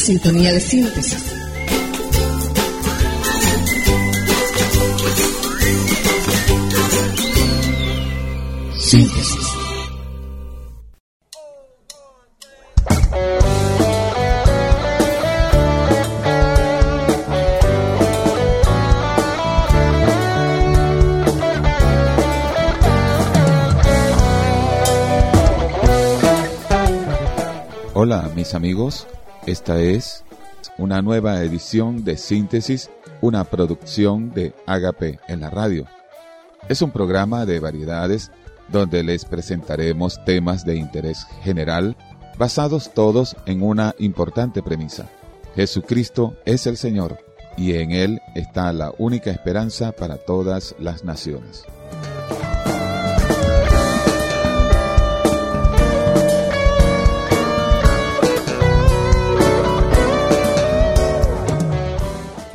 sintonía de síntesis. Síntesis. Hola mis amigos, esta es una nueva edición de Síntesis, una producción de Agape en la radio. Es un programa de variedades donde les presentaremos temas de interés general basados todos en una importante premisa. Jesucristo es el Señor y en Él está la única esperanza para todas las naciones.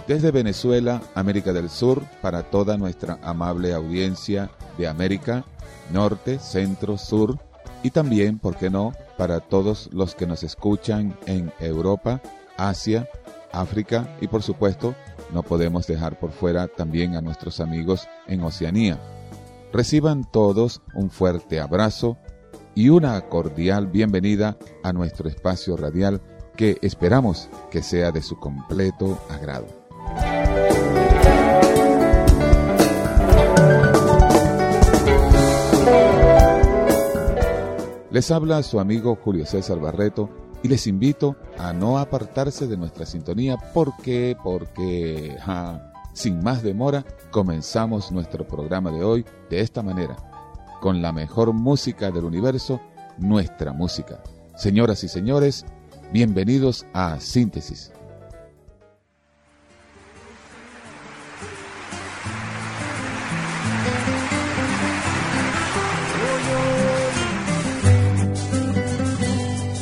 Desde Venezuela, América del Sur, para toda nuestra amable audiencia de América, Norte, Centro, Sur y también, ¿por qué no?, para todos los que nos escuchan en Europa, Asia, África y por supuesto, no podemos dejar por fuera también a nuestros amigos en Oceanía. Reciban todos un fuerte abrazo y una cordial bienvenida a nuestro espacio radial que esperamos que sea de su completo agrado. Les habla su amigo Julio César Barreto y les invito a no apartarse de nuestra sintonía porque, porque, sin más demora, comenzamos nuestro programa de hoy de esta manera, con la mejor música del universo, nuestra música. Señoras y señores, bienvenidos a Síntesis.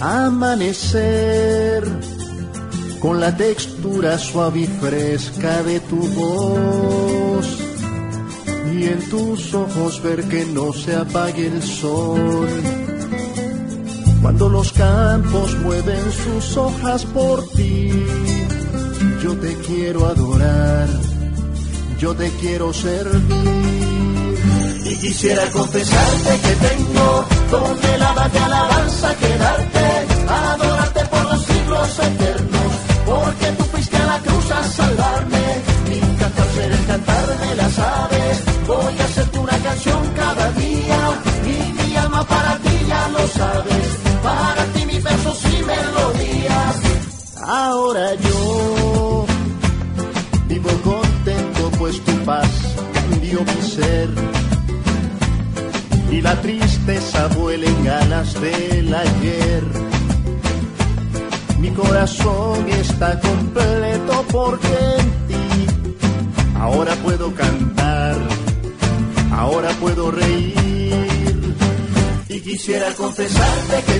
Amanecer con la textura suave y fresca de tu voz y en tus ojos ver que no se apague el sol. Cuando los campos mueven sus hojas por ti, yo te quiero adorar, yo te quiero servir. Y quisiera confesarte que tengo donde la alabanza quedarte adorarte por los siglos eternos, porque tú fuiste a la cruz a salvarme, mi cantar será el cantar de las aves, voy a hacerte una canción cada día, y mi alma para ti ya lo sabes, para ti mis versos y melodías, ahora yo vivo contento pues tu paz cambió mi ser y la tristeza vuela en ganas del ayer mi corazón está completo porque en ti ahora puedo cantar, ahora puedo reír. Y quisiera confesarte que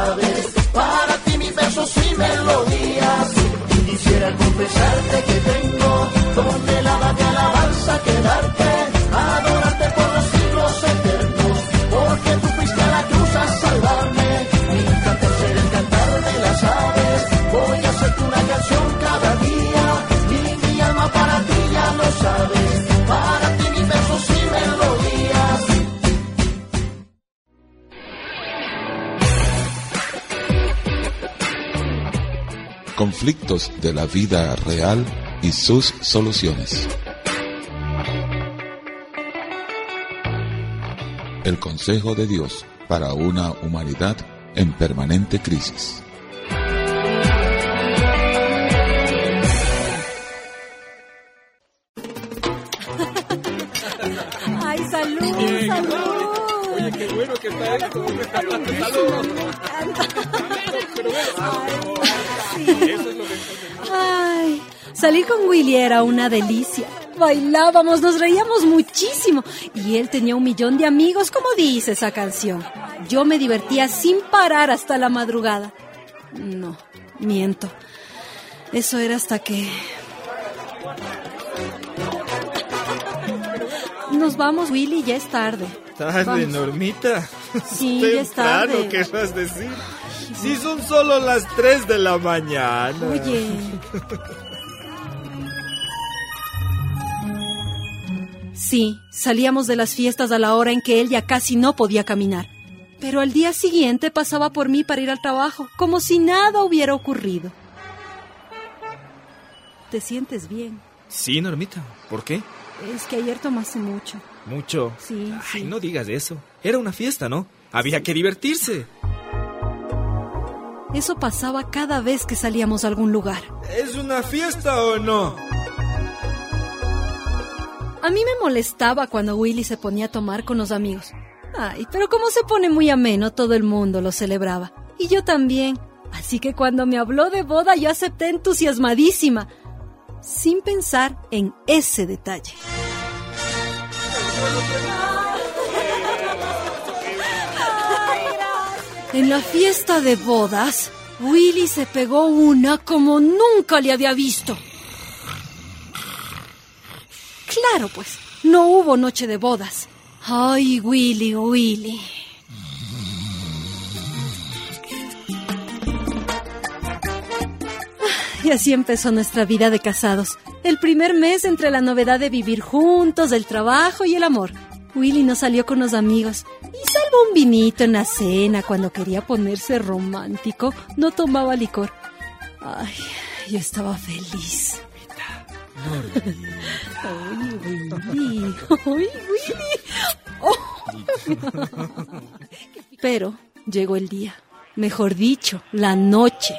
ya lo de la vida real y sus soluciones. El Consejo de Dios para una humanidad en permanente crisis. Ay, salud, salud. Oye, qué bueno que está esto. Ay, salir con Willy era una delicia. Bailábamos, nos reíamos muchísimo. Y él tenía un millón de amigos, como dice esa canción. Yo me divertía sin parar hasta la madrugada. No, miento. Eso era hasta que... Nos vamos, Willy, ya es tarde. Tarde, Vamos. Normita. Sí, ya es tarde. querrás decir. Si son solo las 3 de la mañana. Oye. Sí, salíamos de las fiestas a la hora en que él ya casi no podía caminar. Pero al día siguiente pasaba por mí para ir al trabajo, como si nada hubiera ocurrido. ¿Te sientes bien? Sí, Normita. ¿Por qué? Es que ayer tomaste mucho. Mucho. Sí, Ay, sí. no digas eso. Era una fiesta, ¿no? Había que divertirse. Eso pasaba cada vez que salíamos a algún lugar. ¿Es una fiesta o no? A mí me molestaba cuando Willy se ponía a tomar con los amigos. Ay, pero como se pone muy ameno, todo el mundo lo celebraba. Y yo también. Así que cuando me habló de boda, yo acepté entusiasmadísima, sin pensar en ese detalle. En la fiesta de bodas, Willy se pegó una como nunca le había visto. Claro, pues, no hubo noche de bodas. Ay, Willy, Willy. Y así empezó nuestra vida de casados. El primer mes entre la novedad de vivir juntos, el trabajo y el amor. Willy no salió con los amigos. Y salvo un vinito en la cena cuando quería ponerse romántico, no tomaba licor. Ay, yo estaba feliz. Ay, Willy. Ay, Willy. Oh. Pero llegó el día. Mejor dicho, la noche.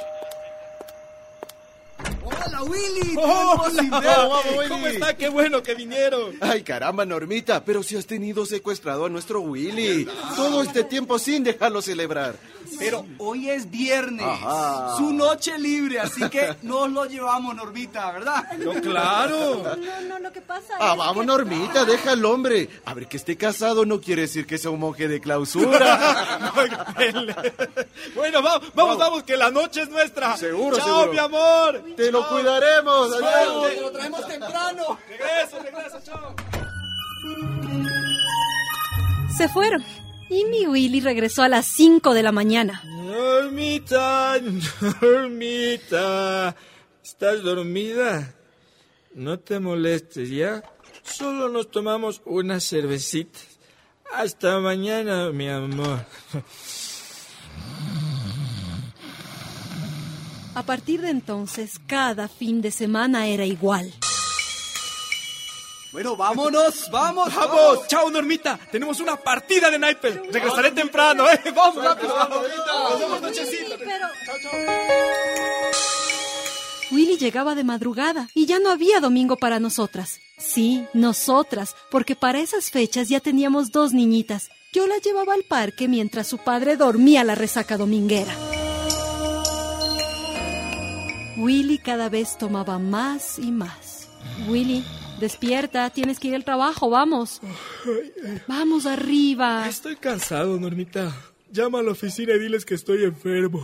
Hola Willy, Hola. ¿Cómo está? Qué bueno que vinieron. Ay, caramba, Normita, pero si has tenido secuestrado a nuestro Willy. Todo este tiempo sin dejarlo celebrar. Pero hoy es viernes, Ajá. su noche libre, así que nos lo llevamos, Normita, ¿verdad? No, claro. No, no, lo que pasa Ah, vamos, Normita, deja al hombre. A ver, que esté casado no quiere decir que sea un monje de clausura. Bueno, vamos, vamos, vamos, que la noche es nuestra. Seguro, Chao, seguro. mi amor. Te lo cuidaremos. Chao. Adiós. Te lo traemos temprano. Regreso, regreso, chao. Se fueron. Y mi Willy regresó a las 5 de la mañana. Normita, Normita. ¿Estás dormida? No te molestes, ¿ya? Solo nos tomamos una cervecita. Hasta mañana, mi amor. A partir de entonces, cada fin de semana era igual. Bueno, vámonos, vamos, ¡Vamos! ¡Chao, Normita! Tenemos una partida de naipes. Regresaré temprano, ¿eh? ¡Vamos, rápido! Nos vemos nochecita. Willy llegaba de madrugada y ya no había domingo para nosotras. Sí, nosotras, porque para esas fechas ya teníamos dos niñitas. Yo la llevaba al parque mientras su padre dormía la resaca dominguera. Willy cada vez tomaba más y más. Willy, despierta, tienes que ir al trabajo, vamos. Vamos arriba. Estoy cansado, Normita. Llama a la oficina y diles que estoy enfermo.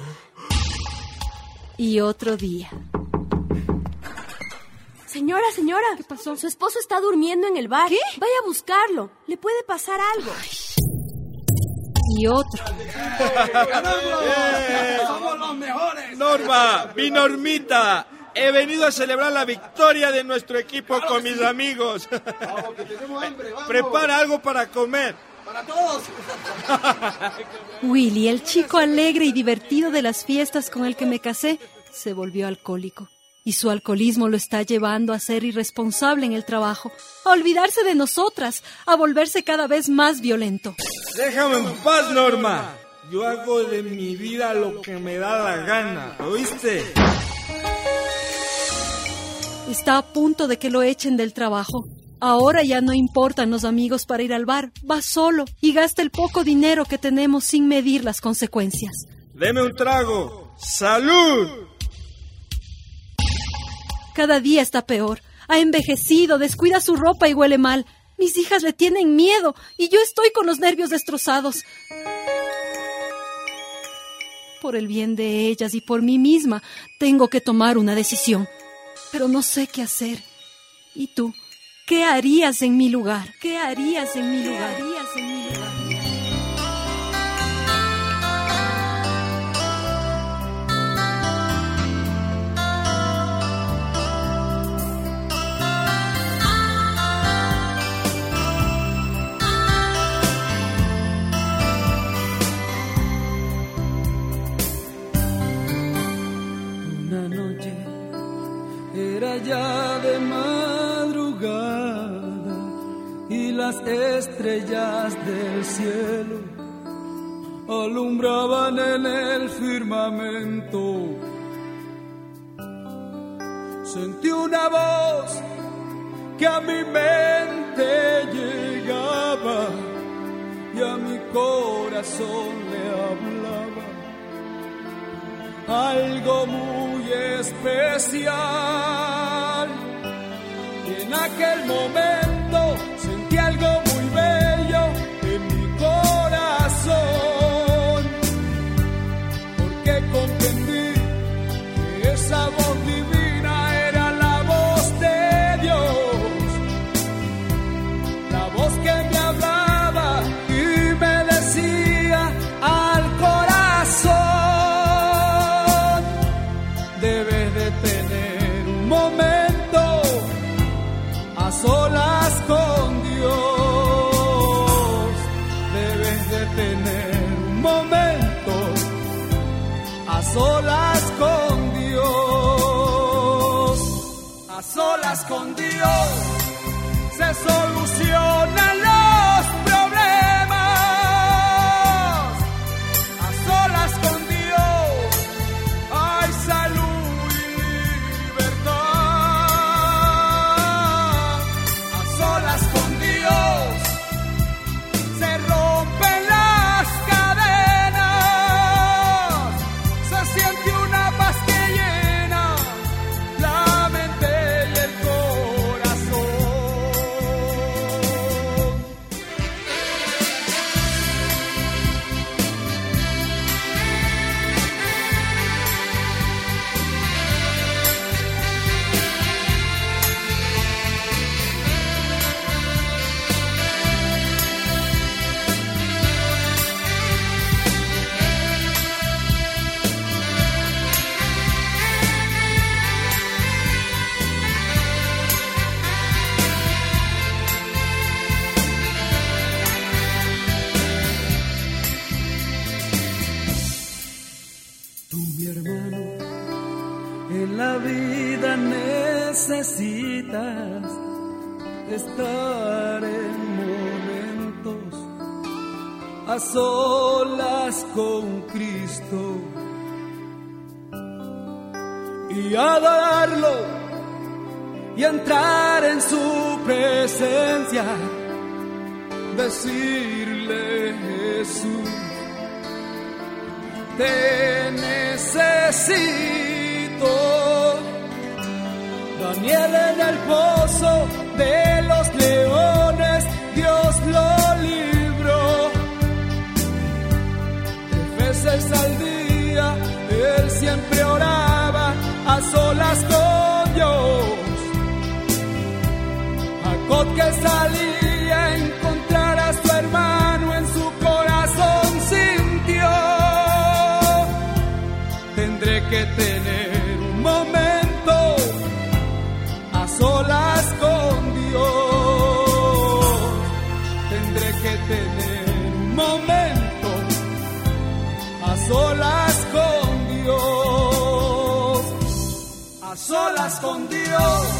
Y otro día. Señora, señora. ¿Qué pasó? Su esposo está durmiendo en el bar. ¿Qué? Vaya a buscarlo. Le puede pasar algo. Y otro. Somos los mejores. Norma, mi Normita. He venido a celebrar la victoria de nuestro equipo con mis amigos. Prepara algo para comer. Para todos. Willy, el chico alegre y divertido de las fiestas con el que me casé, se volvió alcohólico. Y su alcoholismo lo está llevando a ser irresponsable en el trabajo, a olvidarse de nosotras, a volverse cada vez más violento. Déjame en paz, Norma. Yo hago de mi vida lo que me da la gana, ¿oíste? Está a punto de que lo echen del trabajo. Ahora ya no importan los amigos para ir al bar, va solo y gasta el poco dinero que tenemos sin medir las consecuencias. Deme un trago. ¡Salud! Cada día está peor. Ha envejecido, descuida su ropa y huele mal. Mis hijas le tienen miedo y yo estoy con los nervios destrozados. Por el bien de ellas y por mí misma, tengo que tomar una decisión. Pero no sé qué hacer. ¿Y tú? ¿Qué harías en mi lugar? ¿Qué harías en mi lugar? ¿Qué harías en mi lugar? Era ya de madrugada y las estrellas del cielo alumbraban en el firmamento. Sentí una voz que a mi mente llegaba y a mi corazón le hablaba algo muy especial. Y en aquel momento en la vida necesitas estar en momentos a solas con Cristo y adorarlo y entrar en su presencia, decirle Jesús, te necesito. Daniel en el pozo de los leones, Dios lo libró. Tres veces al día, él siempre oraba a solas con Dios. Jacob que salía solas con Dios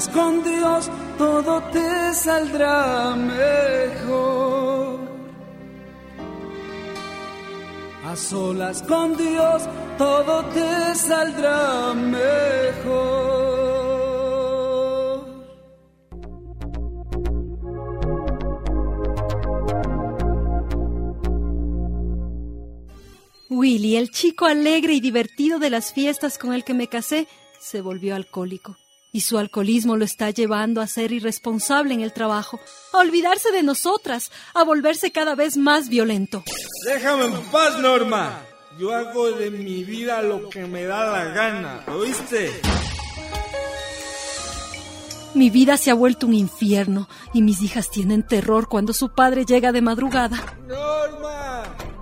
solas con Dios todo te saldrá mejor. A solas con Dios todo te saldrá mejor. Willy, el chico alegre y divertido de las fiestas con el que me casé, se volvió alcohólico. Y su alcoholismo lo está llevando a ser irresponsable en el trabajo, a olvidarse de nosotras, a volverse cada vez más violento. Déjame en paz, Norma. Yo hago de mi vida lo que me da la gana, ¿oíste? Mi vida se ha vuelto un infierno y mis hijas tienen terror cuando su padre llega de madrugada. Norma, Norma.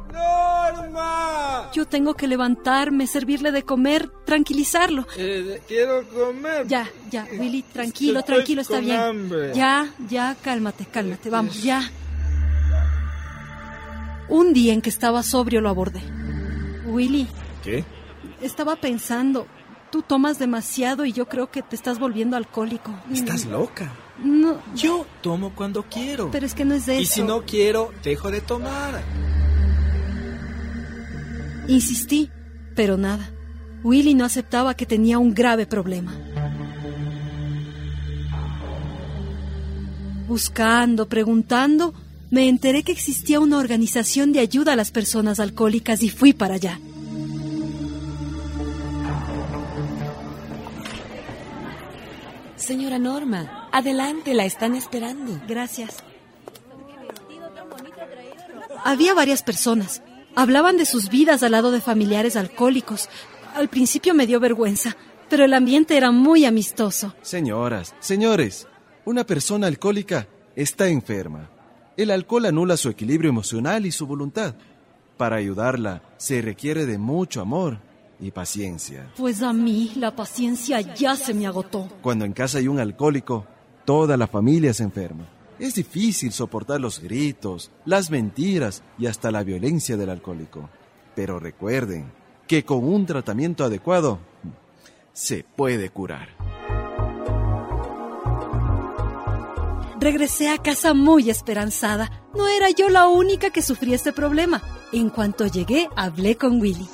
Yo tengo que levantarme, servirle de comer, tranquilizarlo. Eh, quiero comer. Ya, ya, Willy, tranquilo, Estoy tranquilo, está con bien. hambre. Ya, ya, cálmate, cálmate, vamos, ya. Un día en que estaba sobrio lo abordé. Willy, ¿Qué? estaba pensando, tú tomas demasiado y yo creo que te estás volviendo alcohólico. Estás loca. No, Yo tomo cuando quiero. pero es que no es de y eso. si no quiero, dejo de tomar. Insistí, pero nada. Willy no aceptaba que tenía un grave problema. Buscando, preguntando, me enteré que existía una organización de ayuda a las personas alcohólicas y fui para allá. Señora Norma, adelante, la están esperando. Gracias. Había varias personas. Hablaban de sus vidas al lado de familiares alcohólicos. Al principio me dio vergüenza, pero el ambiente era muy amistoso. Señoras, señores, una persona alcohólica está enferma. El alcohol anula su equilibrio emocional y su voluntad. Para ayudarla se requiere de mucho amor y paciencia. Pues a mí la paciencia ya se me agotó. Cuando en casa hay un alcohólico, toda la familia se enferma. Es difícil soportar los gritos, las mentiras y hasta la violencia del alcohólico. Pero recuerden que con un tratamiento adecuado se puede curar. Regresé a casa muy esperanzada. No era yo la única que sufría este problema. En cuanto llegué, hablé con Willy.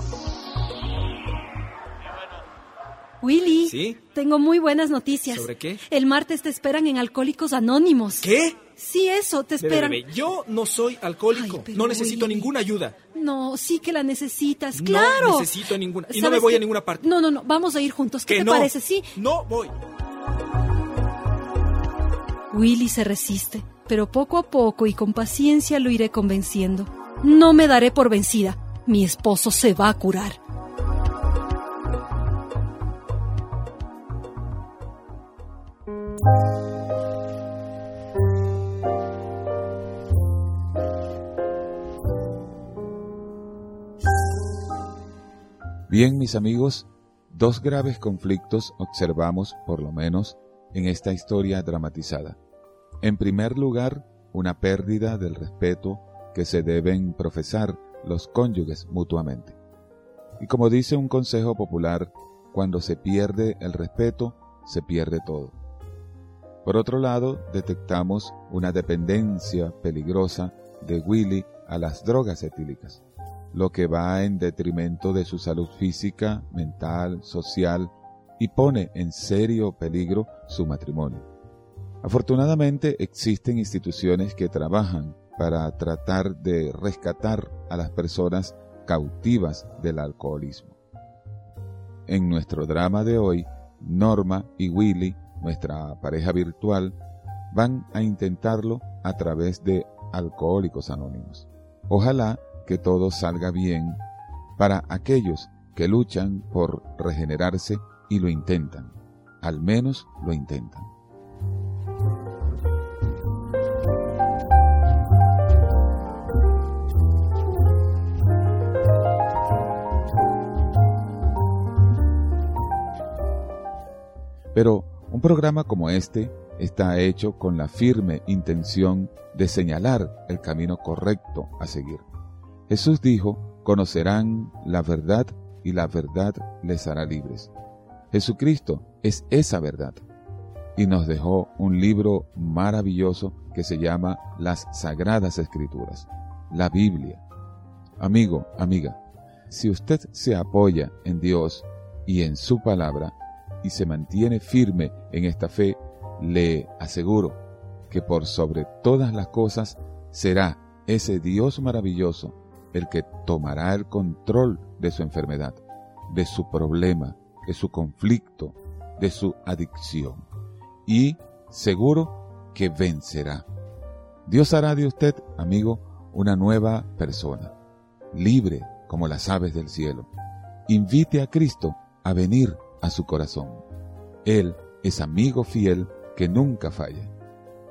Willy. ¿Sí? Tengo muy buenas noticias. ¿Sobre qué? El martes te esperan en Alcohólicos Anónimos. ¿Qué? Sí, eso, te esperan. bebé, yo no soy alcohólico. Ay, no necesito Willy. ninguna ayuda. No, sí que la necesitas, No claro. necesito ninguna- y no ¿Sabes me voy a ninguna parte. No, no, no, vamos a ir juntos. ¿Qué que te no. parece? Sí. No voy. Willy se resiste, pero poco a poco y con paciencia lo iré convenciendo. No me daré por vencida. Mi esposo se va a curar. Amigos, dos graves conflictos observamos, por lo menos, en esta historia dramatizada. En primer lugar, una pérdida del respeto que se deben profesar los cónyuges mutuamente. Y como dice un consejo popular, cuando se pierde el respeto, se pierde todo. Por otro lado, detectamos una dependencia peligrosa de Willy a las drogas etílicas, lo que va en detrimento de su salud física, mental, social y pone en serio peligro su matrimonio. Afortunadamente existen instituciones que trabajan para tratar de rescatar a las personas cautivas del alcoholismo. En nuestro drama de hoy, Norma y Willy, nuestra pareja virtual, van a intentarlo a través de Alcohólicos Anónimos. Ojalá que todo salga bien para aquellos que luchan por regenerarse y lo intentan. Al menos lo intentan. Pero un programa como este está hecho con la firme intención de señalar el camino correcto a seguir. Jesús dijo, conocerán la verdad y la verdad les hará libres. Jesucristo es esa verdad y nos dejó un libro maravilloso que se llama Las Sagradas Escrituras, la Biblia. Amigo, amiga, si usted se apoya en Dios y en su palabra y se mantiene firme en esta fe, le aseguro que por sobre todas las cosas será ese Dios maravilloso el que tomará el control de su enfermedad, de su problema, de su conflicto, de su adicción. Y seguro que vencerá. Dios hará de usted, amigo, una nueva persona, libre como las aves del cielo. Invite a Cristo a venir a su corazón. Él es amigo fiel que nunca falla.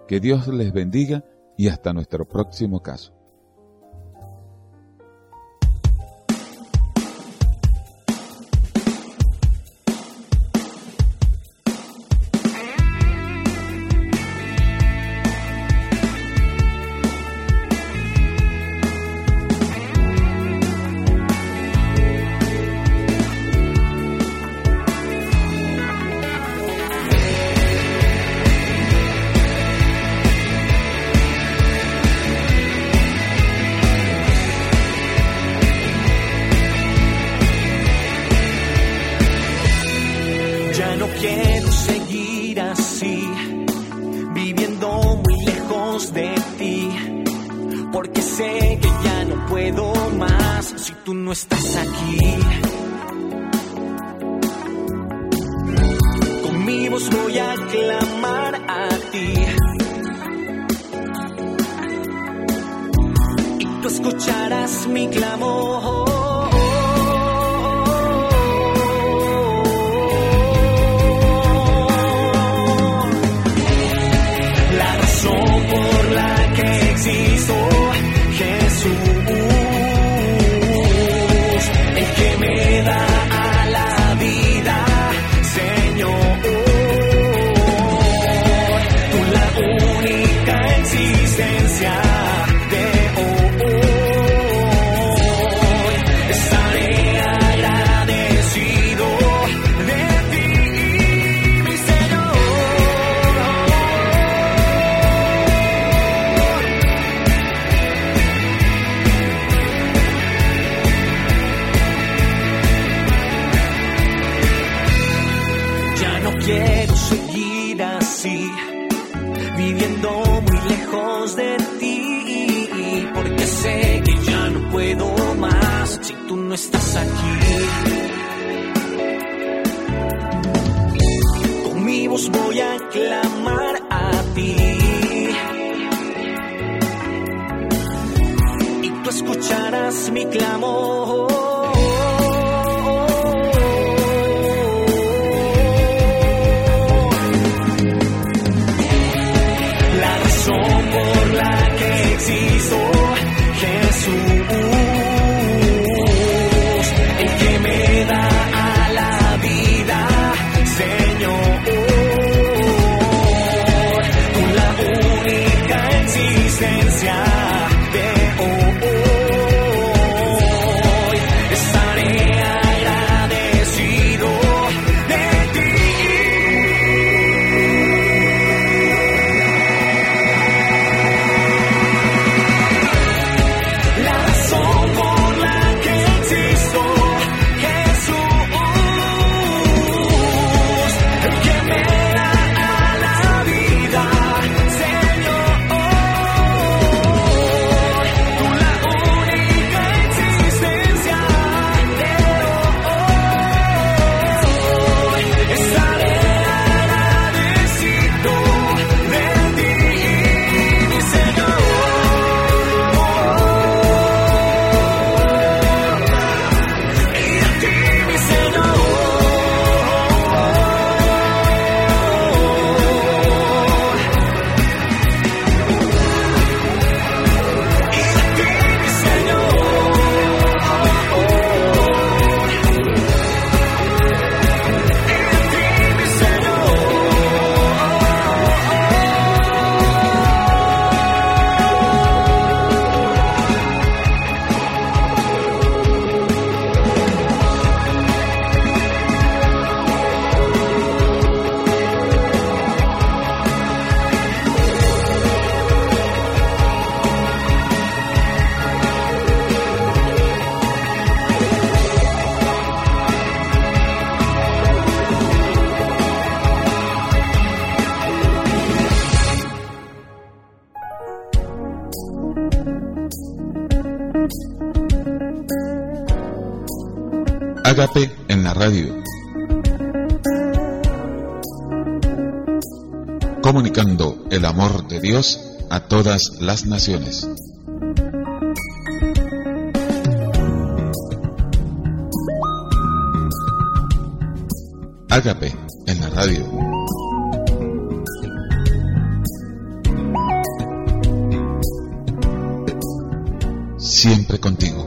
Que Dios les bendiga y hasta nuestro próximo caso. Voy a clamar a ti. Y tú escucharás mi clamor. Existencia de en la radio. Comunicando el amor de Dios a todas las naciones. Ágape en la radio. Siempre contigo.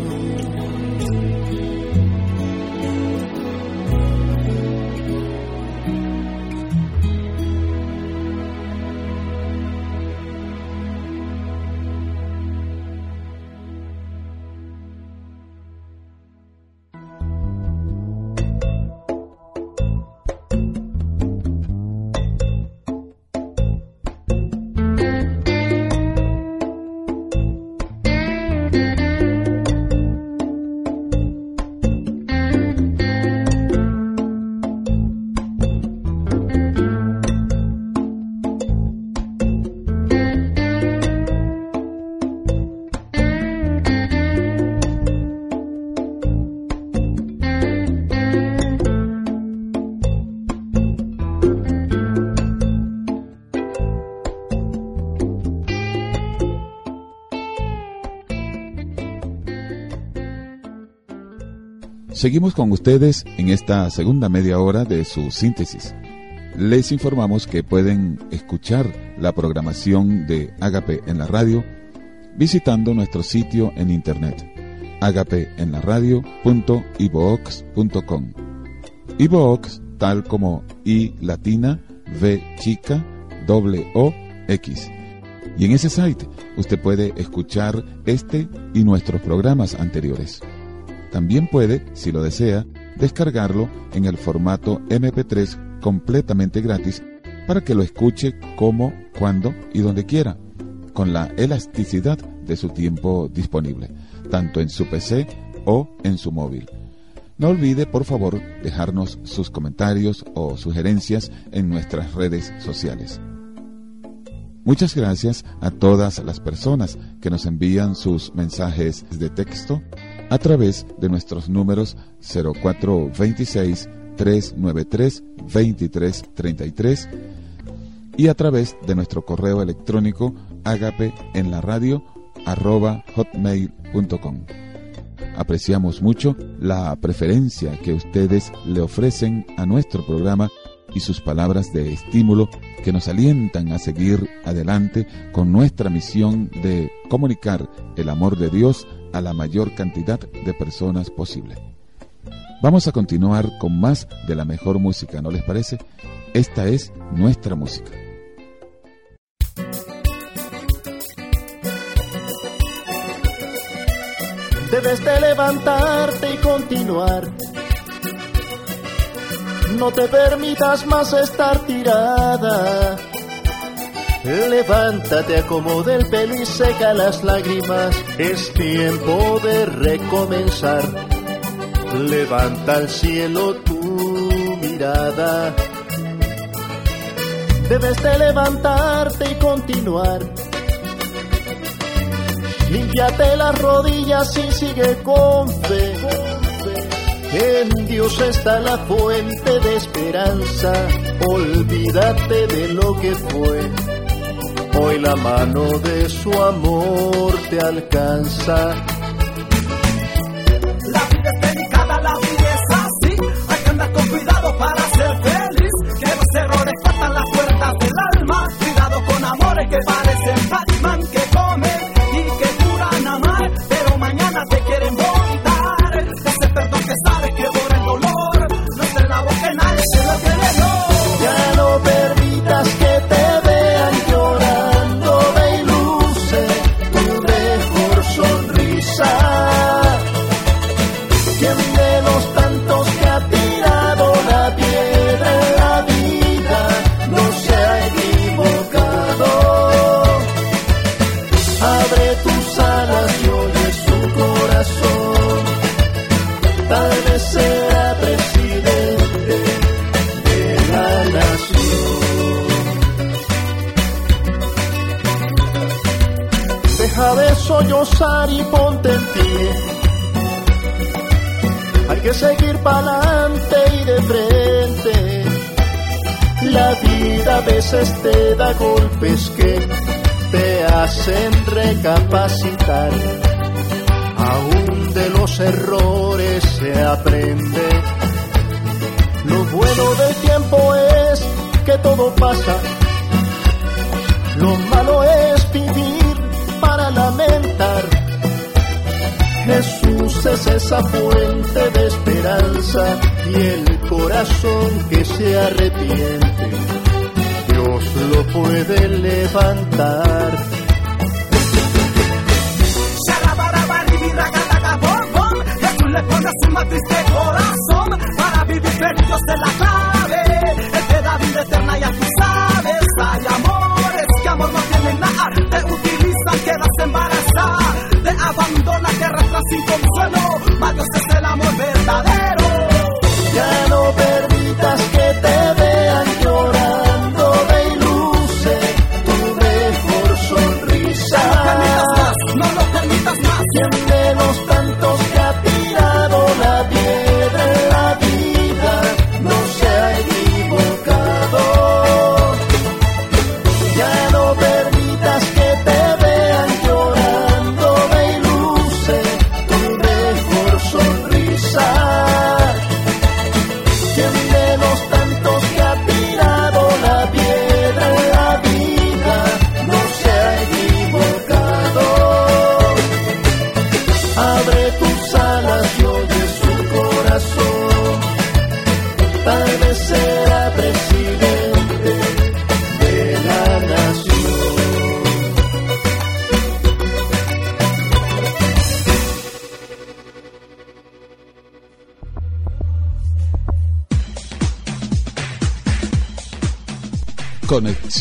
Seguimos con ustedes en esta segunda media hora de su síntesis. Les informamos que pueden escuchar la programación de Agape en la radio visitando nuestro sitio en internet agapeenlaradio.ibox.com. Ibox tal como I latina, V chica, O X. Y en ese site usted puede escuchar este y nuestros programas anteriores. También puede, si lo desea, descargarlo en el formato MP3 completamente gratis para que lo escuche como, cuando y donde quiera, con la elasticidad de su tiempo disponible, tanto en su PC o en su móvil. No olvide, por favor, dejarnos sus comentarios o sugerencias en nuestras redes sociales. Muchas gracias a todas las personas que nos envían sus mensajes de texto a través de nuestros números 0426 393 2333 y a través de nuestro correo electrónico agape en la. Apreciamos mucho la preferencia que ustedes le ofrecen a nuestro programa y sus palabras de estímulo que nos alientan a seguir adelante con nuestra misión de comunicar el amor de Dios a la mayor cantidad de personas posible. Vamos a continuar con más de la mejor música, ¿no les parece? Esta es nuestra música. Debes de levantarte y continuar. No te permitas más estar tirada Levántate, acomoda el pelo y seca las lágrimas. Es tiempo de recomenzar. Levanta al cielo tu mirada. Debes de levantarte y continuar. Límpiate las rodillas y sigue con fe. En Dios está la fuente de esperanza. Olvídate de lo que fue Hoy la mano de su amor te alcanza.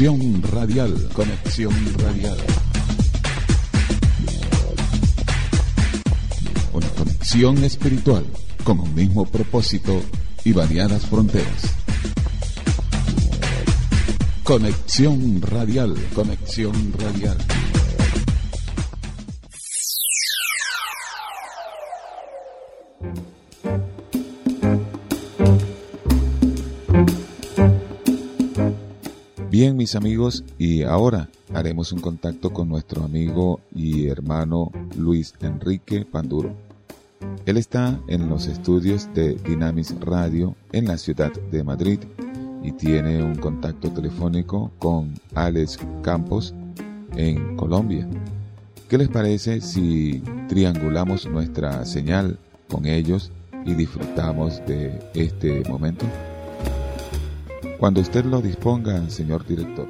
Conexión radial, conexión radial. Una conexión espiritual con un mismo propósito y variadas fronteras. Conexión radial, conexión radial. Bien, mis amigos, y ahora haremos un contacto con nuestro amigo y hermano Luis Enrique Panduro. Él está en los estudios de Dynamis Radio en la ciudad de Madrid y tiene un contacto telefónico con Alex Campos en Colombia. ¿Qué les parece si triangulamos nuestra señal con ellos y disfrutamos de este momento? Cuando usted lo disponga, señor director.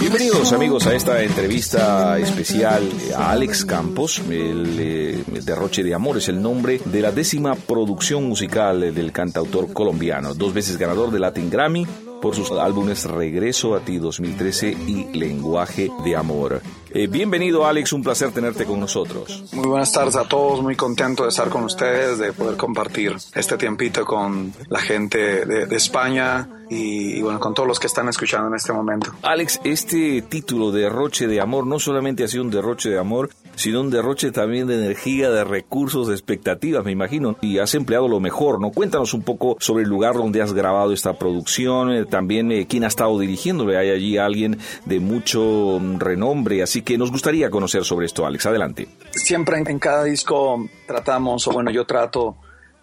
Bienvenidos amigos a esta entrevista especial a Alex Campos. El, eh, Derroche de Amor es el nombre de la décima producción musical del cantautor colombiano, dos veces ganador de Latin Grammy por sus álbumes Regreso a ti 2013 y Lenguaje de Amor. Eh, bienvenido Alex, un placer tenerte con nosotros. Muy buenas tardes a todos, muy contento de estar con ustedes, de poder compartir este tiempito con la gente de, de España y, y, bueno, con todos los que están escuchando en este momento. Alex, este título Derroche de Amor no solamente ha sido un derroche de amor, sino un derroche también de energía, de recursos, de expectativas, me imagino, y has empleado lo mejor, ¿no? Cuéntanos un poco sobre el lugar donde has grabado esta producción, eh, también eh, quién ha estado dirigiéndole, hay allí alguien de mucho mm, renombre, así que nos gustaría conocer sobre esto, Alex, adelante. Siempre en, en cada disco tratamos, o bueno, yo trato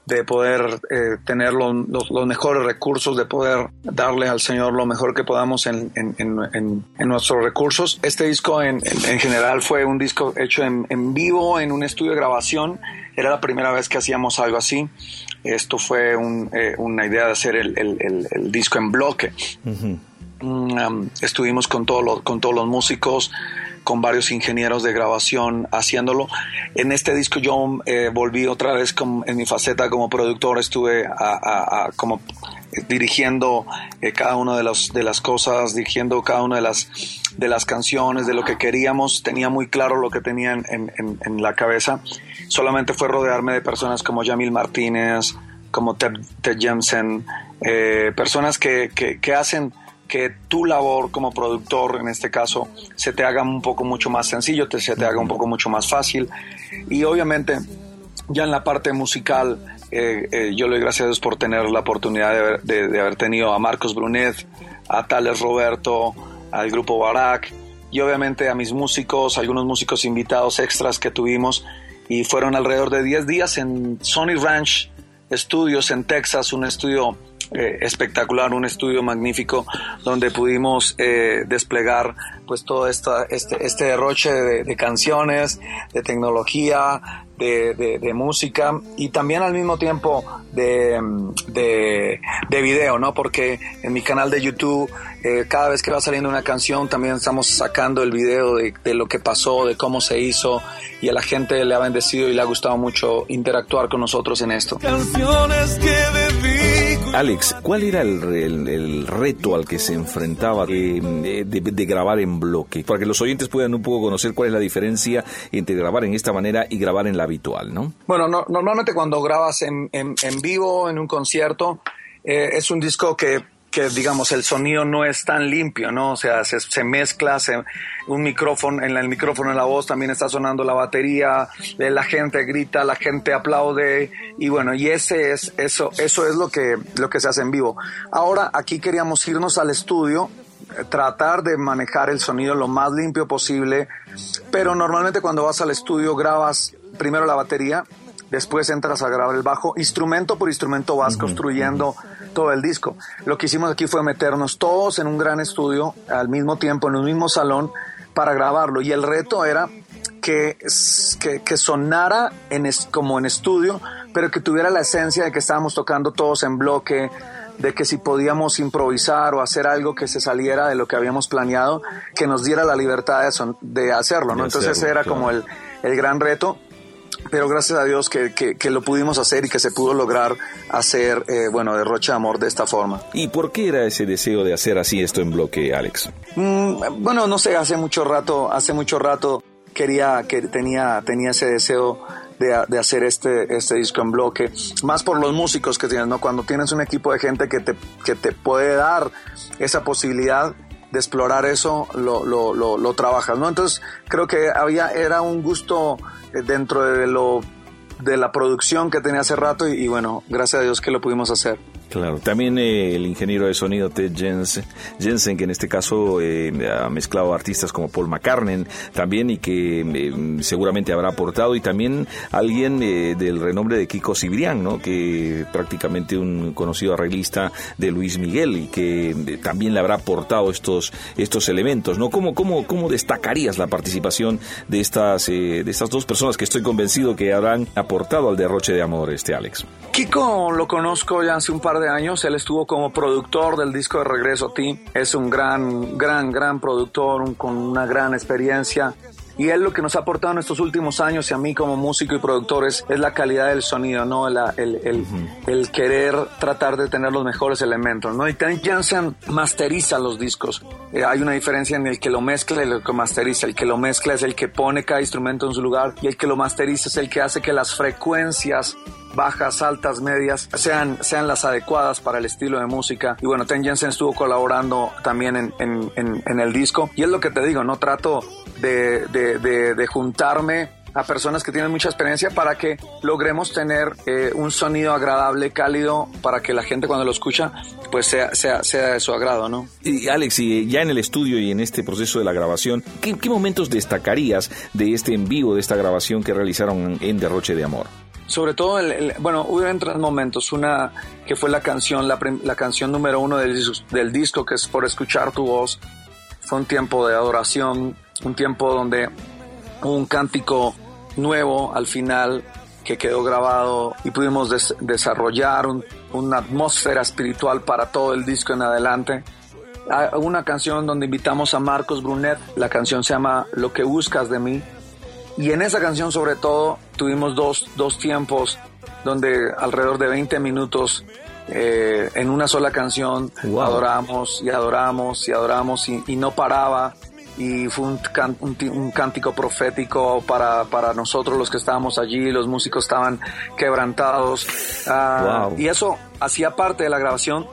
de poder eh, tener los, los, mejores recursos, de poder darle al Señor lo mejor que podamos en, en, en, en nuestros recursos. Este disco en, general fue un disco hecho en, vivo, en un estudio de grabación. Era la primera vez que hacíamos algo así. Esto fue un, eh, una idea de hacer el, el, el, disco en bloque. Mm, um, estuvimos con, todos los, con todos los músicos con varios ingenieros de grabación haciéndolo. En este disco yo eh, volví otra vez en mi faceta como productor, estuve como dirigiendo eh, cada una de, de las cosas, dirigiendo cada una de las, de las canciones, de lo que queríamos, tenía muy claro lo que tenía en, en, la cabeza. Solamente fue rodearme de personas como Jamil Martínez, como Ted, Jensen, eh, personas que, que hacen que tu labor como productor, en este caso, se te haga un poco mucho más sencillo, te, se te haga un poco mucho más fácil. Y obviamente, ya en la parte musical, eh, eh, yo le doy gracias por tener la oportunidad de, de, haber tenido a Marcos Brunet, a Tales Roberto, al grupo Barak y obviamente a mis músicos, algunos músicos invitados extras que tuvimos y fueron alrededor de 10 días en Sony Ranch Studios en Texas, un estudio eh, espectacular, un estudio magnífico donde pudimos eh, desplegar pues todo esta, este, este derroche de, canciones, de tecnología, de, de, música y también al mismo tiempo de, de, de video, ¿no? Porque en mi canal de YouTube eh, cada vez que va saliendo una canción también estamos sacando el video de, de, lo que pasó, de cómo se hizo y a la gente le ha bendecido y le ha gustado mucho interactuar con nosotros en esto. Canciones que ¿cuál era el, reto al que se enfrentaba de, de, grabar en bloque? Para que los oyentes puedan un poco conocer cuál es la diferencia entre grabar en esta manera y grabar en la habitual, ¿no? Bueno, normalmente cuando grabas en, en, vivo, en un concierto, eh, es un disco que que digamos el sonido no es tan limpio, ¿no? O sea, se, mezcla, un micrófono, en el micrófono en la voz también está sonando la batería, eh, la gente grita, la gente aplaude y bueno, y ese es eso eso es lo que lo que se hace en vivo. Ahora aquí queríamos irnos al estudio eh, tratar de manejar el sonido lo más limpio posible, pero normalmente cuando vas al estudio grabas primero la batería, después entras a grabar el bajo, instrumento por instrumento vas construyendo todo el disco. Lo que hicimos aquí fue meternos todos en un gran estudio al mismo tiempo, en un mismo salón, para grabarlo. Y el reto era que, que, sonara en como en estudio, pero que tuviera la esencia de que estábamos tocando todos en bloque, de que si podíamos improvisar o hacer algo que se saliera de lo que habíamos planeado, que nos diera la libertad de, de hacerlo, ¿no? Entonces ese era como el, el gran reto pero gracias a Dios que, que, lo pudimos hacer y que se pudo lograr hacer, eh, bueno, Derroche de Amor de esta forma. ¿Y por qué era ese deseo de hacer así esto en bloque, Alex? Mm, bueno, no sé, hace mucho rato, hace mucho rato quería, que tenía, tenía ese deseo de, de, hacer este, este disco en bloque, más por los músicos que tienes, ¿no? Cuando tienes un equipo de gente que te, que te puede dar esa posibilidad de explorar eso, lo, lo, lo, lo trabajas, ¿no? Entonces creo que había, era un gusto dentro de lo de la producción que tenía hace rato y, bueno, gracias a Dios que lo pudimos hacer. Claro, también eh, el ingeniero de sonido Ted Jensen, Jensen que en este caso eh, ha mezclado artistas como Paul McCartney también y que eh, seguramente habrá aportado y también alguien del renombre de Kiko Cibrián, ¿no? que prácticamente un conocido arreglista de Luis Miguel y que también le habrá aportado estos, estos elementos. ¿no? ¿Cómo, cómo, cómo destacarías la participación de estas, de estas dos personas que estoy convencido que habrán aportado al derroche de amor, este Alex? Kiko lo conozco ya hace un par de años. Él estuvo como productor del disco de Regreso a ti. Es un gran, gran, gran productor con una gran experiencia. Y él lo que nos ha aportado en estos últimos años y a mí como músico y productor es, la calidad del sonido, ¿no? el, el, el, querer tratar de tener los mejores elementos, ¿no? Y Ted Jansen masteriza los discos. Eh, hay una diferencia en el que lo mezcla y el que masteriza. El que lo mezcla es el que pone cada instrumento en su lugar y el que lo masteriza es el que hace que las frecuencias bajas, altas, medias, sean, sean las adecuadas para el estilo de música. Y bueno, Ten Jensen estuvo colaborando también en, en, en, el disco. Y es lo que te digo, no trato de, de, de, juntarme a personas que tienen mucha experiencia para que logremos tener eh, un sonido agradable, cálido, para que la gente cuando lo escucha pues sea, sea, sea de su agrado, ¿no? Y Alex, y ya en el estudio y en este proceso de la grabación, ¿qué, ¿qué, momentos destacarías de este en vivo, de esta grabación que realizaron en Derroche de Amor? sobre todo, el, el- bueno, hubo en tres momentos. Una que fue la canción, la, la canción número uno del, del disco, que es Por Escuchar Tu Voz. Fue un tiempo de adoración, un tiempo donde hubo un cántico nuevo al final que quedó grabado y pudimos des- desarrollar un- una atmósfera espiritual para todo el disco en adelante. Hay una canción donde invitamos a Marcos Brunet, la canción se llama Lo que buscas de mí. Y en esa canción sobre todo tuvimos dos, dos tiempos donde alrededor de 20 minutos eh, en una sola canción adoramos y adoramos y adoramos y, y no paraba. Y fue un, can- un ti- un cántico profético para, para nosotros los que estábamos allí, los músicos estaban quebrantados. Ah, Wow. Y eso hacía parte de la grabación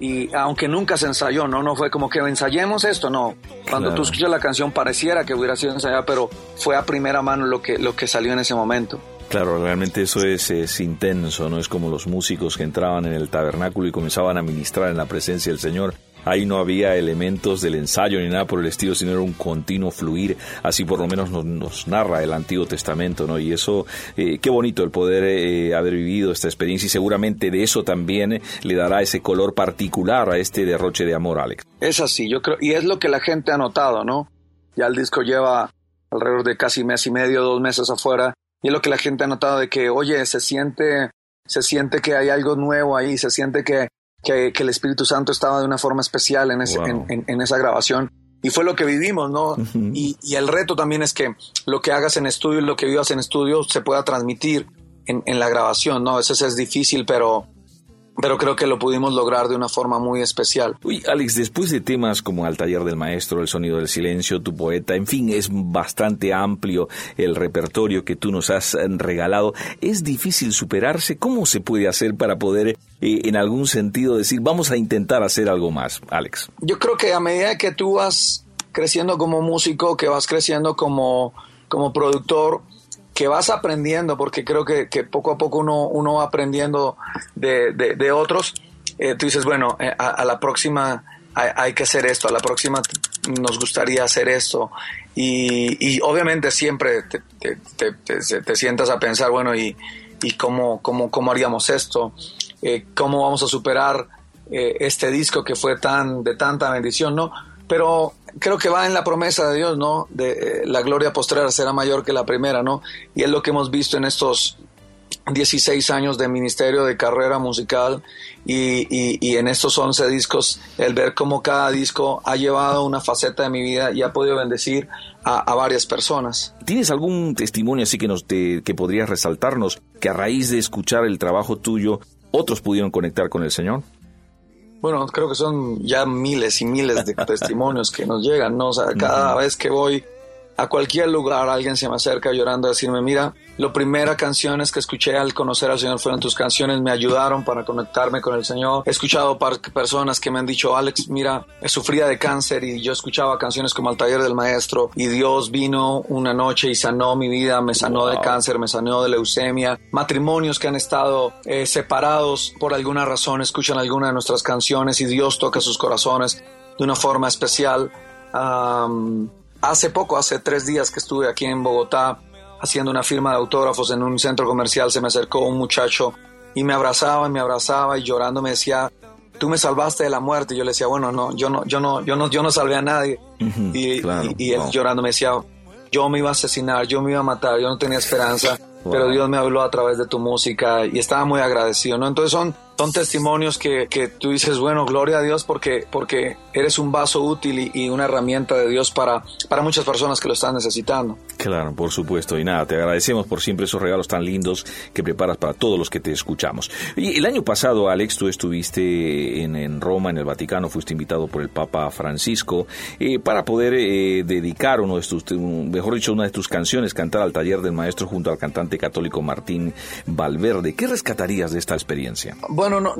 y aunque nunca se ensayó, ¿no? No fue como que ensayemos esto, no. Cuando Claro. tú escuchas la canción pareciera que hubiera sido ensayada, pero fue a primera mano lo que, lo que salió en ese momento. Claro, realmente eso es, es intenso, ¿no? Es como los músicos que entraban en el tabernáculo y comenzaban a ministrar en la presencia del Señor. Ahí no había elementos del ensayo ni nada por el estilo, sino era un continuo fluir. Así por lo menos nos, narra el Antiguo Testamento, ¿no? Y eso, eh, qué bonito el poder eh, haber vivido esta experiencia y seguramente de eso también le dará ese color particular a este derroche de amor, Alex. Es así, yo creo, y es lo que la gente ha notado, ¿no? Ya el disco lleva alrededor de casi mes y medio, dos meses afuera, y es lo que la gente ha notado de que, oye, se siente, se siente que hay algo nuevo ahí, se siente que, que, que el Espíritu Santo estaba de una forma especial en, ese- Wow. en, en- en esa grabación. Y fue lo que vivimos, ¿no? y, y el reto también es que lo que hagas en estudio y lo que vivas en estudio se pueda transmitir en, en la grabación, ¿no? A veces es difícil, pero, pero creo que lo pudimos lograr de una forma muy especial. Uy, Alex, después de temas como Al taller del maestro, El sonido del silencio, Tu poeta, en fin, es bastante amplio el repertorio que tú nos has eh, regalado. ¿Es difícil superarse? ¿Cómo se puede hacer para poder, eh, en algún sentido, decir, vamos a intentar hacer algo más, Alex? Yo creo que a medida que tú vas creciendo como músico, que vas creciendo como, como productor, que vas aprendiendo, porque creo que, que poco a poco uno, uno va aprendiendo de, de- de otros, eh, tú dices, bueno, eh, a, la próxima hay, que hacer esto, a la próxima nos gustaría hacer esto. Y, y obviamente siempre te- te- te sientas a pensar, bueno, ¿y, y cómo, cómo, cómo haríamos esto? Eh, ¿Cómo vamos a superar eh, este disco que fue tan de tanta bendición, ¿no? Pero creo que va en la promesa de Dios, ¿no? De eh, la gloria postrera será mayor que la primera, ¿no? Y es lo que hemos visto en estos 16 años de ministerio, de carrera musical y, en estos 11 discos, el ver cómo cada disco ha llevado una faceta de mi vida y ha podido bendecir a, a varias personas. ¿Tienes algún testimonio así que, nos te- que podrías resaltarnos que a raíz de escuchar el trabajo tuyo, otros pudieron conectar con el Señor? Bueno, creo que son ya miles y miles de testimonios que nos llegan, ¿no? O sea, cada vez que voy a cualquier lugar, alguien se me acerca llorando a decirme, mira, lo primera canciones que escuché al conocer al Señor fueron tus canciones, me ayudaron para conectarme con el Señor. He escuchado personas que me han dicho, Alex, mira, sufría de cáncer y yo escuchaba canciones como Al Taller del Maestro y Dios vino una noche y sanó mi vida, me sanó de cáncer, me sanó de leucemia. Matrimonios que han estado eh, separados por alguna razón, escuchan alguna de nuestras canciones y Dios toca sus corazones de una forma especial. Hace poco, hace tres días que estuve aquí en Bogotá haciendo una firma de autógrafos en un centro comercial, se me acercó un muchacho y me abrazaba y me abrazaba y llorando me decía, tú me salvaste de la muerte. Y yo le decía, bueno, no, yo no, yo no, yo no, yo no salvé a nadie. y, claro, y- y él wow. llorando me decía, yo me iba a asesinar, yo me iba a matar, yo no tenía esperanza, pero Dios me habló a través de tu música y estaba muy agradecido, ¿no? Entonces son, son testimonios que, que tú dices, bueno, gloria a Dios porque, porque eres un vaso útil y, y una herramienta de Dios para, para muchas personas que lo están necesitando. Claro, por supuesto. Y nada, te agradecemos por siempre esos regalos tan lindos que preparas para todos los que te escuchamos. Y el año pasado, Alex, tú estuviste en, en Roma, en el Vaticano, fuiste invitado por el Papa Francisco eh, para poder eh, dedicar uno de tus, mejor dicho, una de tus canciones, cantar al taller del maestro junto al cantante católico Martín Valverde. ¿Qué rescatarías de esta experiencia? Bueno, no,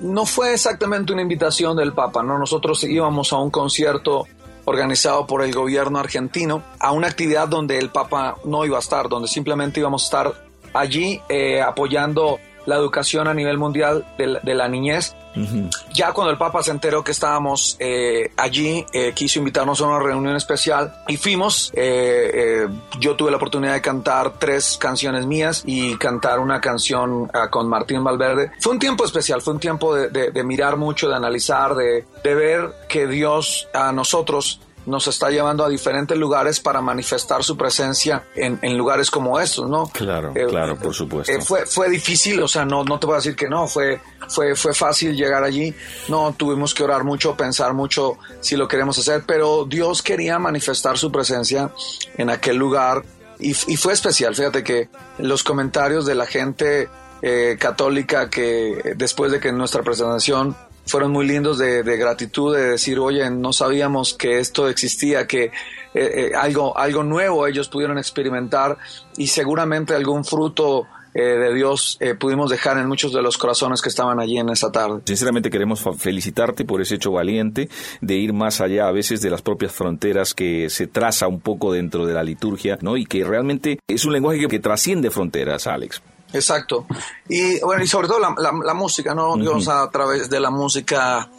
no fue exactamente una invitación del Papa, ¿no? Nosotros íbamos a un concierto organizado por el gobierno argentino, a una actividad donde el Papa no iba a estar, donde simplemente íbamos a estar allí eh, apoyando la educación a nivel mundial de la, de la niñez. Ya cuando el Papa se enteró que estábamos eh, allí, eh, quiso invitarnos a una reunión especial y fuimos. Eh, yo tuve la oportunidad de cantar tres canciones mías y cantar una canción ah, con Martín Valverde. Fue un tiempo especial, fue un tiempo de, de- de mirar mucho, de analizar, de, de ver que Dios a nosotros nos está llevando a diferentes lugares para manifestar su presencia en, en lugares como estos, ¿no? Claro, Eh, claro, por supuesto. Eh, fue, fue difícil, o sea, no, no te voy a decir que no, fue, fue, fue fácil llegar allí. No, tuvimos que orar mucho, pensar mucho si lo queremos hacer, pero Dios quería manifestar su presencia en aquel lugar y, y fue especial. Fíjate que los comentarios de la gente eh, católica que después de que nuestra presentación fueron muy lindos de, de gratitud, de decir, oye, no sabíamos que esto existía, que eh, eh, algo, algo nuevo ellos pudieron experimentar y seguramente algún fruto eh, de Dios eh, pudimos dejar en muchos de los corazones que estaban allí en esa tarde. Sinceramente queremos felicitarte por ese hecho valiente de ir más allá a veces de las propias fronteras que se traza un poco dentro de la liturgia, ¿no? Y que realmente es un lenguaje que trasciende fronteras, Alex. Exacto. Y bueno, y sobre todo la, la- la música, ¿no? Dios a través de la música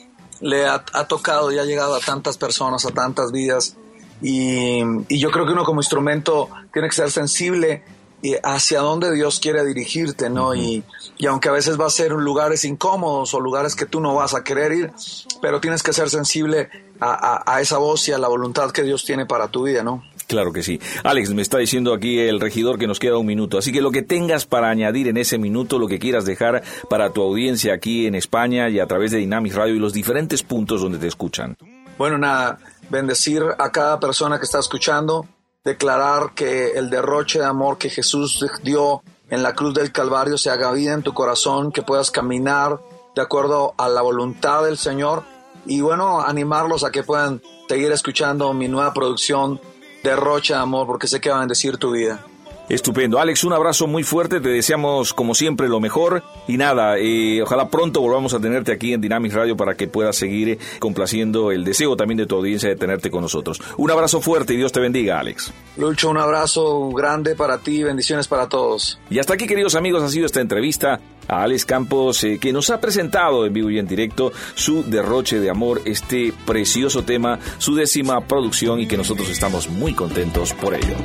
le ha, ha tocado y ha llegado a tantas personas, a tantas vidas. Y, y yo creo que uno como instrumento tiene que ser sensible y hacia dónde Dios quiere dirigirte, ¿no? y, y aunque a veces va a ser lugares incómodos o lugares que tú no vas a querer ir, pero tienes que ser sensible a, a- a esa voz y a la voluntad que Dios tiene para tu vida, ¿no? Claro que sí. Alex, me está diciendo aquí el regidor que nos queda un minuto, así que lo que tengas para añadir en ese minuto, lo que quieras dejar para tu audiencia aquí en España y a través de Dynamic Radio y los diferentes puntos donde te escuchan. Bueno, nada, bendecir a cada persona que está escuchando, declarar que el derroche de amor que Jesús dio en la cruz del Calvario se haga vida en tu corazón, que puedas caminar de acuerdo a la voluntad del Señor y bueno, animarlos a que puedan seguir escuchando mi nueva producción, Derroche de Amor, porque sé que va a bendecir tu vida. Estupendo. Alex, un abrazo muy fuerte. Te deseamos, como siempre, lo mejor. Y nada, eh, ojalá pronto volvamos a tenerte aquí en Dynamic Radio para que puedas seguir complaciendo el deseo también de tu audiencia de tenerte con nosotros. Un abrazo fuerte y Dios te bendiga, Alex. Lucho, un abrazo grande para ti, bendiciones para todos. Y hasta aquí, queridos amigos, ha sido esta entrevista a Alex Campos, eh, que nos ha presentado en vivo y en directo su derroche de amor, este precioso tema, su décima producción y que nosotros estamos muy contentos por ello.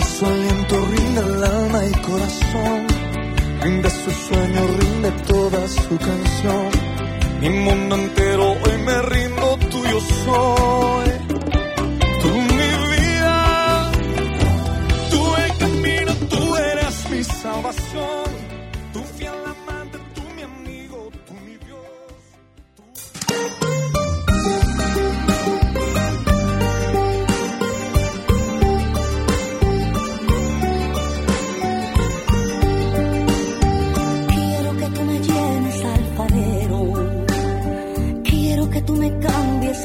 Rinde su aliento, rinde el alma y corazón. Rinde su sueño, rinde toda su canción. Mi mundo entero hoy me rindo, tuyo soy. Tú mi vida, tú el camino, tú eres mi salvación.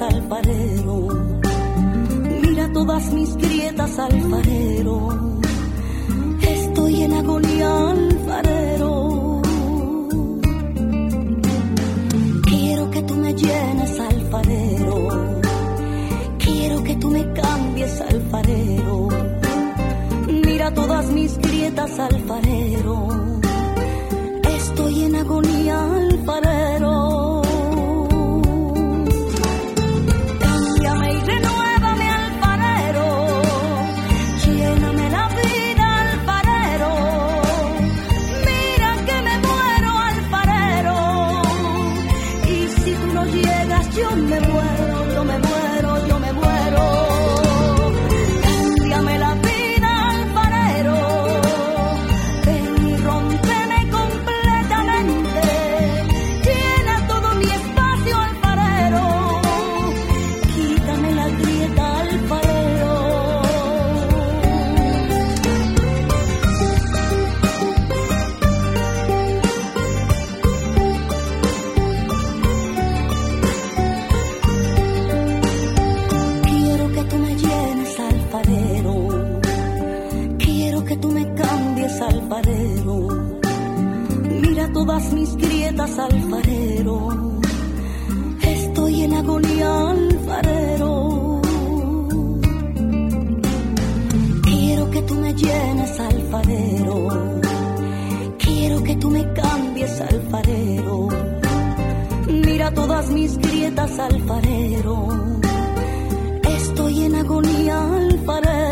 Alfarero. Mira todas mis grietas alfarero. Estoy en agonía alfarero. Quiero que tú me llenes alfarero. Quiero que tú me cambies alfarero. Mira todas mis grietas alfarero. Estoy en agonía alfarero. mis grietas, alfarero. Estoy en agonía, alfarero. Quiero que tú me llenes, alfarero. Quiero que tú me cambies, alfarero. Mira todas mis grietas, alfarero. Estoy en agonía, alfarero.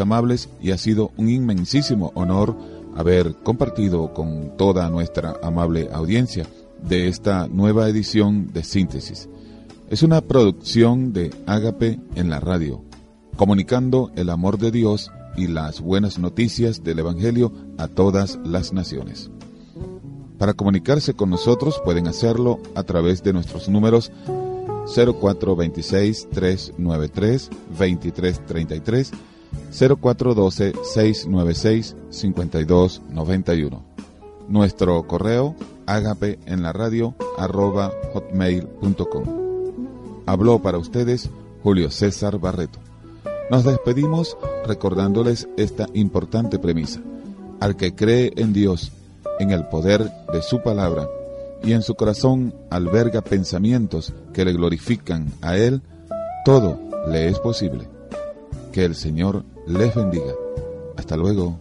Amables, y ha sido un inmensísimo honor haber compartido con toda nuestra amable audiencia de esta nueva edición de Síntesis. Es una producción de Ágape en la radio, comunicando el amor de Dios y las buenas noticias del Evangelio a todas las naciones. Para comunicarse con nosotros pueden hacerlo a través de nuestros números 0426-393-2333, 0412-696-5291. Nuestro correo agape en la radio arroba hotmail.com. Habló para ustedes Julio César Barreto. Nos despedimos recordándoles esta importante premisa. Al que cree en Dios, en el poder de su palabra, y en su corazón alberga pensamientos que le glorifican a Él, todo le es posible. Que el Señor les bendiga. Hasta luego.